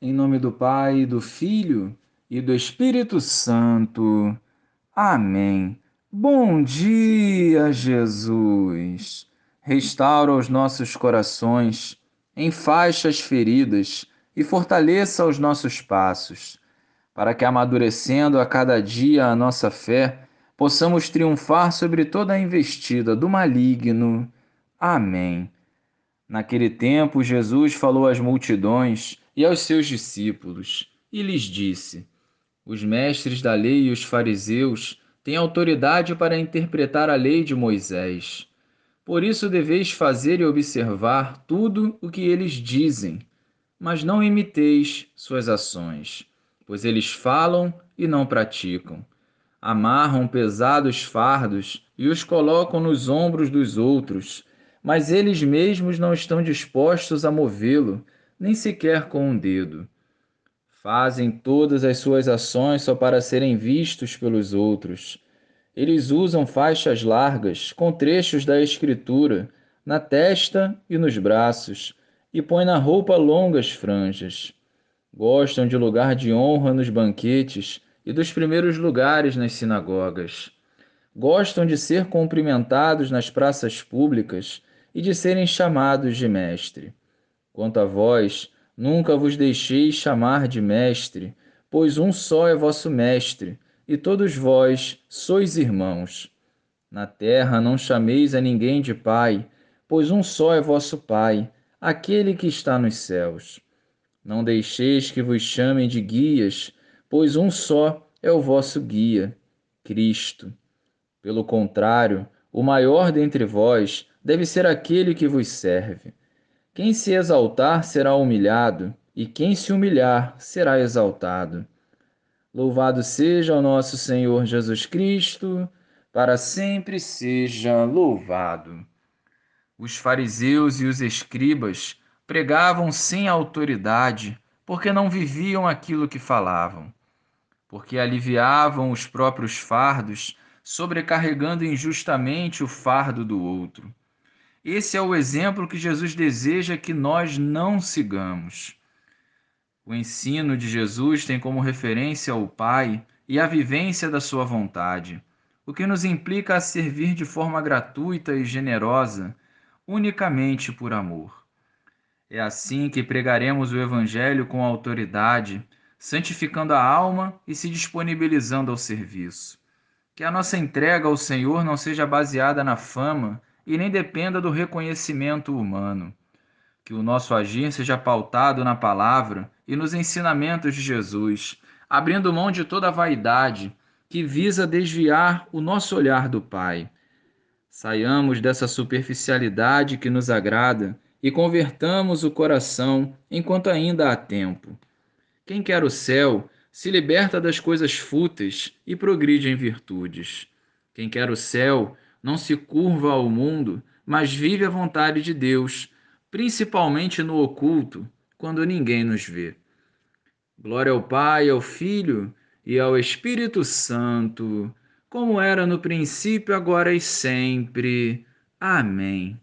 Em nome do Pai, do Filho e do Espírito Santo. Amém. Bom dia, Jesus. Restaura os nossos corações em faixas feridas e fortaleça os nossos passos, para que, amadurecendo a cada dia a nossa fé, possamos triunfar sobre toda a investida do maligno. Amém. Naquele tempo, Jesus falou às multidões e aos seus discípulos e lhes disse: Os mestres da lei e os fariseus têm autoridade para interpretar a lei de Moisés. Por isso deveis fazer e observar tudo o que eles dizem, mas não imiteis suas ações, pois eles falam e não praticam. Amarram pesados fardos e os colocam nos ombros dos outros mas eles mesmos não estão dispostos a movê-lo, nem sequer com um dedo. Fazem todas as suas ações só para serem vistos pelos outros. Eles usam faixas largas, com trechos da Escritura, na testa e nos braços, e põem na roupa longas franjas. Gostam de lugar de honra nos banquetes e dos primeiros lugares nas sinagogas. Gostam de ser cumprimentados nas praças públicas e de serem chamados de mestre. Quanto a vós, nunca vos deixeis chamar de mestre, pois um só é vosso mestre, e todos vós sois irmãos. Na terra não chameis a ninguém de pai, pois um só é vosso pai, aquele que está nos céus. Não deixeis que vos chamem de guias, pois um só é o vosso guia, Cristo. Pelo contrário, o maior dentre vós deve ser aquele que vos serve. Quem se exaltar será humilhado, e quem se humilhar será exaltado. Louvado seja o nosso Senhor Jesus Cristo, para sempre seja louvado. Os fariseus e os escribas pregavam sem autoridade, porque não viviam aquilo que falavam, porque aliviavam os próprios fardos, sobrecarregando injustamente o fardo do outro. Esse é o exemplo que Jesus deseja que nós não sigamos. O ensino de Jesus tem como referência o Pai e a vivência da Sua vontade, o que nos implica a servir de forma gratuita e generosa, unicamente por amor. É assim que pregaremos o Evangelho com autoridade, santificando a alma e se disponibilizando ao serviço. Que a nossa entrega ao Senhor não seja baseada na fama e nem dependa do reconhecimento humano. Que o nosso agir seja pautado na palavra e nos ensinamentos de Jesus, abrindo mão de toda vaidade que visa desviar o nosso olhar do Pai. Saiamos dessa superficialidade que nos agrada e convertamos o coração enquanto ainda há tempo. Quem quer o céu se liberta das coisas fúteis e progride em virtudes. Quem quer o céu não se curva ao mundo, mas vive a vontade de Deus, principalmente no oculto, quando ninguém nos vê. Glória ao Pai, ao Filho e ao Espírito Santo, como era no princípio, agora e sempre. Amém.